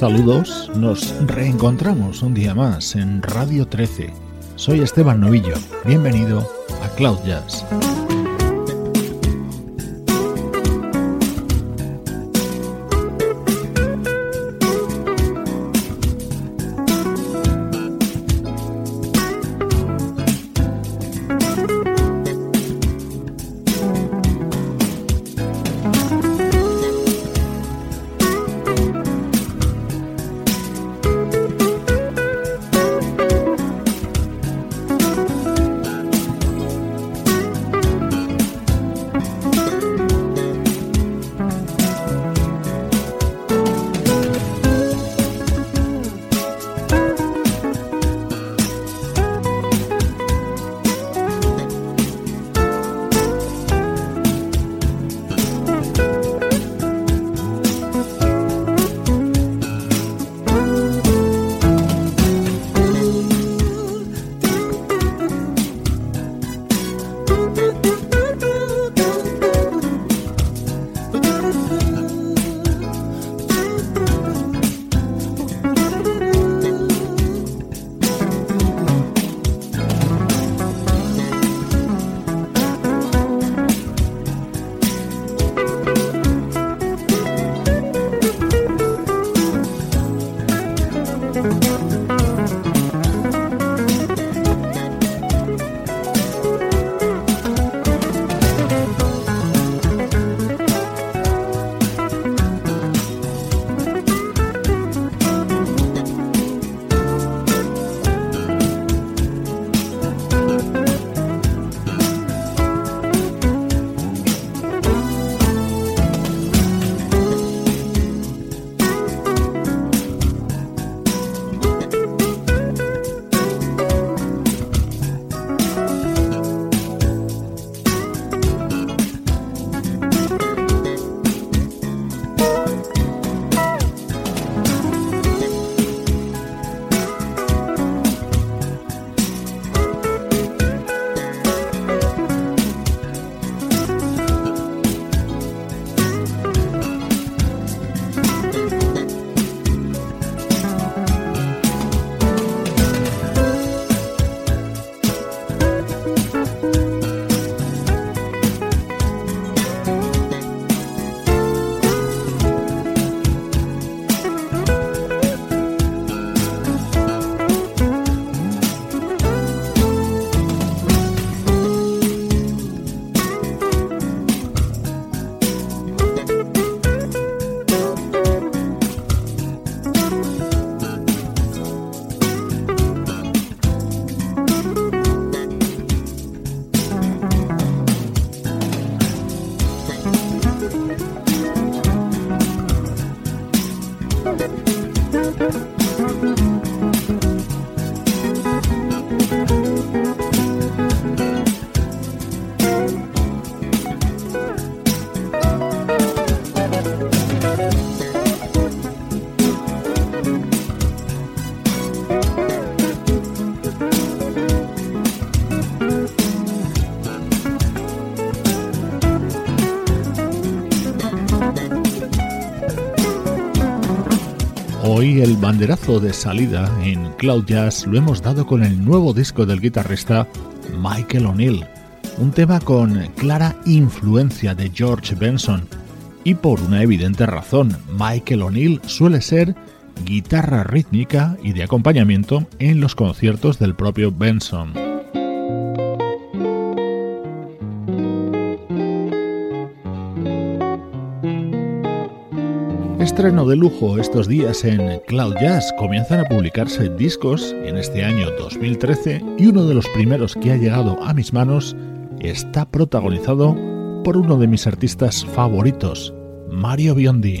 Saludos, nos reencontramos un día más en Radio 13. Soy Esteban Novillo, bienvenido a Cloud Jazz. Hoy el banderazo de salida en Cloud Jazz lo hemos dado con el nuevo disco del guitarrista Michael O'Neill, un tema con clara influencia de George Benson. Y por una evidente razón, Michael O'Neill suele ser guitarra rítmica y de acompañamiento en los conciertos del propio Benson. Estreno de lujo estos días en Cloud Jazz. Comienzan a publicarse discos en este año 2013 y uno de los primeros que ha llegado a mis manos está protagonizado por uno de mis artistas favoritos, Mario Biondi.